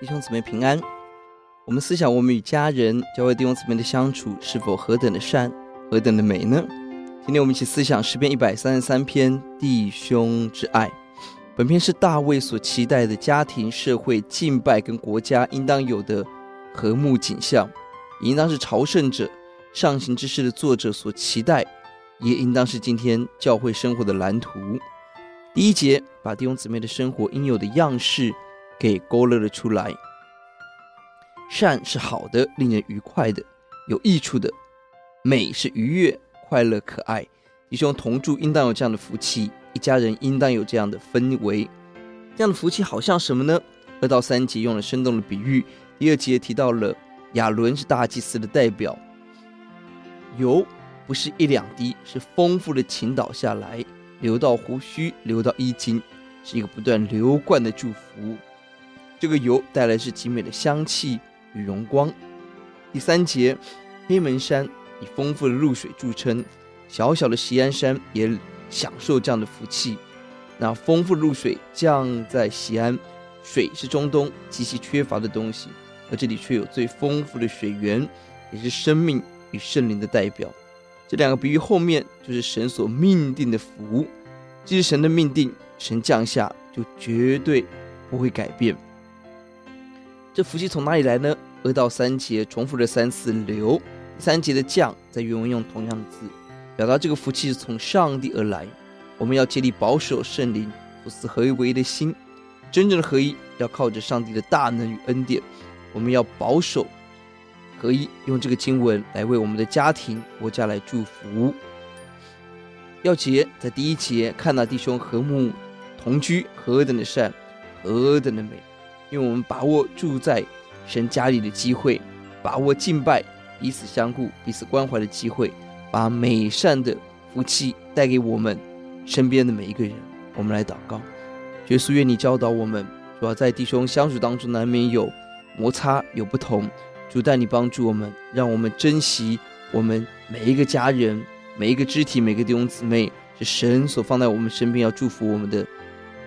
弟兄姊妹平安。我们思想我们与家人、教会弟兄姊妹的相处是否何等的善、何等的美呢？今天我们一起思想诗篇一百三十三篇弟兄之爱。本篇是大卫所期待的家庭、社会、敬拜跟国家应当有的和睦景象，也应当是朝圣者上行之事的作者所期待，也应当是今天教会生活的蓝图。第一节把弟兄姊妹的生活应有的样式给勾勒了出来。善是好的，令人愉快的，有益处的；美是愉悦、快乐、可爱。弟兄同住应当有这样的福气，一家人应当有这样的氛围。这样的福气好像什么呢？二到三节用了生动的比喻。第二节提到了亚伦是大祭司的代表，油不是一两滴，是丰富的倾倒下来。流到胡须，流到衣襟，是一个不断流贯的祝福。这个油带来是极美的香气与荣光。第三节，黑门山以丰富的露水著称，小小的锡安山也享受这样的福气。那丰富的露水降在锡安，水是中东极其缺乏的东西，而这里却有最丰富的水源，也是生命与圣灵的代表。这两个比喻后面就是神所命定的福，既是神的命定，神降下就绝对不会改变。这福气从哪里来呢？二到三节重复了三次“流”，三节的“降”在原文用同样的字，表达这个福气是从上帝而来。我们要竭力保守圣灵，不死合一为一的心，真正的合一要靠着上帝的大能与恩典。我们要保守。合一，用这个经文来为我们的家庭、国家来祝福。要结在第一节看到弟兄和睦同居，何等的善，何等的美！因为我们把握住在神家里的机会，把握敬拜、彼此相顾、彼此关怀的机会，把美善的福气带给我们身边的每一个人。我们来祷告，耶稣愿你教导我们，主要在弟兄相处当中难免有摩擦，有不同。主带你帮助我们，让我们珍惜我们每一个家人、每一个肢体、每个弟兄姊妹，是神所放在我们身边要祝福我们的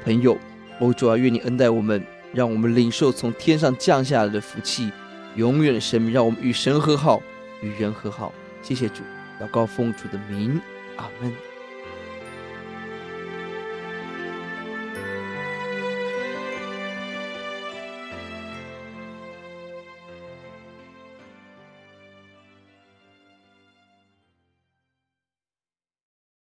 朋友。哦，主啊，愿你恩待我们，让我们领受从天上降下来的福气，永远的生命，让我们与神和好，与人和好。谢谢主，祷告奉主的名，阿门。